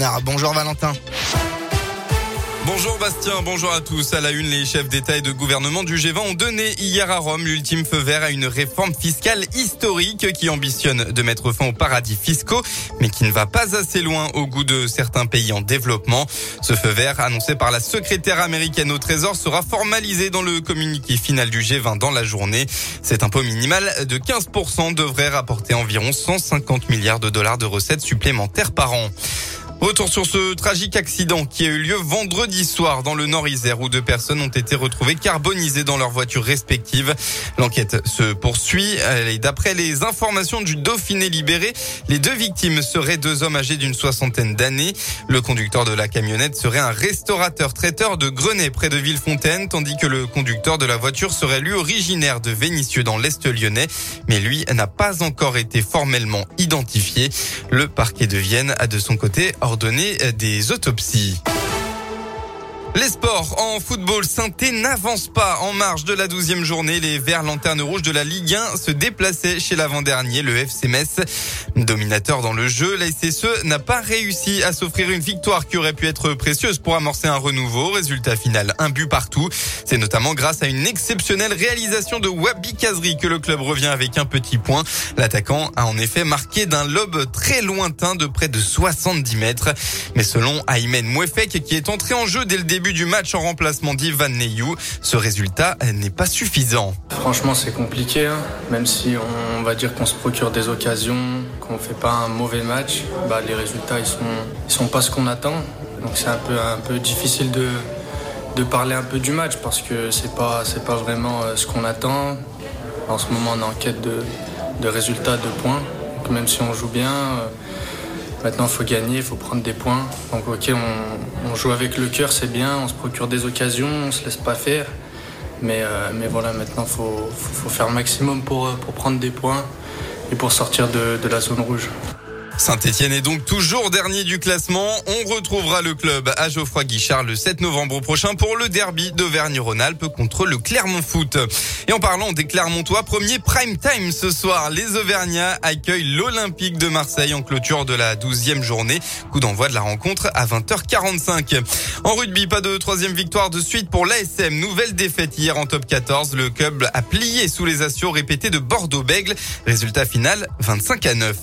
Ah, bonjour Valentin. Bonjour Bastien, bonjour à tous. À la une, les chefs d'État et de gouvernement du G20 ont donné hier à Rome l'ultime feu vert à une réforme fiscale historique qui ambitionne de mettre fin aux paradis fiscaux, mais qui ne va pas assez loin au goût de certains pays en développement. Ce feu vert, annoncé par la secrétaire américaine au Trésor, sera formalisé dans le communiqué final du G20 dans la journée. Cet impôt minimal de 15% devrait rapporter environ 150 milliards de dollars de recettes supplémentaires par an. Retour sur ce tragique accident qui a eu lieu vendredi soir dans le Nord-Isère où deux personnes ont été retrouvées carbonisées dans leurs voitures respectives. L'enquête se poursuit et d'après les informations du Dauphiné libéré, les deux victimes seraient deux hommes âgés d'une soixantaine d'années. Le conducteur de la camionnette serait un restaurateur traiteur de Grenay près de Villefontaine tandis que le conducteur de la voiture serait lui originaire de Vénissieux dans l'Est lyonnais mais lui n'a pas encore été formellement identifié. Le parquet de Vienne a de son côté ordonner des autopsies. Les sports en football, saint n'avance pas en marge de la douzième journée. Les Verts lanternes rouges de la Ligue 1 se déplaçaient chez l'avant-dernier, le FC Metz. Dominateur dans le jeu, la SSE n'a pas réussi à s'offrir une victoire qui aurait pu être précieuse pour amorcer un renouveau. Résultat final, un but partout. C'est notamment grâce à une exceptionnelle réalisation de Wabi Kazri que le club revient avec un petit point. L'attaquant a en effet marqué d'un lobe très lointain de près de 70 mètres. Mais selon Aymen Mouefek, qui est entré en jeu dès le début du match en remplacement d'Ivan Neyou. Ce résultat n'est pas suffisant. Franchement, c'est compliqué. Hein. Même si on va dire qu'on se procure des occasions, qu'on fait pas un mauvais match, bah, les résultats ils sont, ils sont pas ce qu'on attend. Donc c'est un peu, un peu difficile de, de parler un peu du match parce que c'est pas, c'est pas vraiment euh, ce qu'on attend. En ce moment, on est en quête de, de résultats, de points. Donc même si on joue bien, euh, Maintenant, il faut gagner, il faut prendre des points. Donc, ok, on, joue avec le cœur, c'est bien, on se procure des occasions, on se laisse pas faire. Mais, euh, mais voilà, maintenant, il faut, faut, faire le maximum pour, pour prendre des points et pour sortir de, de la zone rouge. Saint-Etienne est donc toujours dernier du classement. On retrouvera le club à Geoffroy Guichard le 7 novembre prochain pour le derby d'Auvergne-Rhône-Alpes contre le Clermont Foot. Et en parlant des Clermontois, premier prime time ce soir. Les Auvergnats accueillent l'Olympique de Marseille en clôture de la 12e journée. Coup d'envoi de la rencontre à 20h45. En rugby, pas de troisième victoire de suite pour l'ASM. Nouvelle défaite hier en top 14. Le club a plié sous les assauts répétés de Bordeaux-Bègle. Résultat final 25 à 9.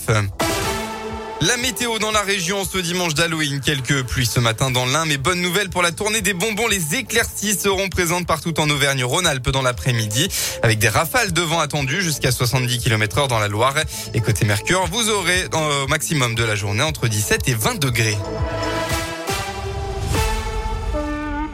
La météo dans la région ce dimanche d'Halloween. Quelques pluies ce matin dans l'Ain, mais bonne nouvelle pour la tournée des bonbons. Les éclaircies seront présentes partout en Auvergne-Rhône-Alpes dans l'après-midi, avec des rafales de vent attendues jusqu'à 70 km heure dans la Loire. Et côté Mercure, vous aurez au maximum de la journée entre 17 et 20 degrés.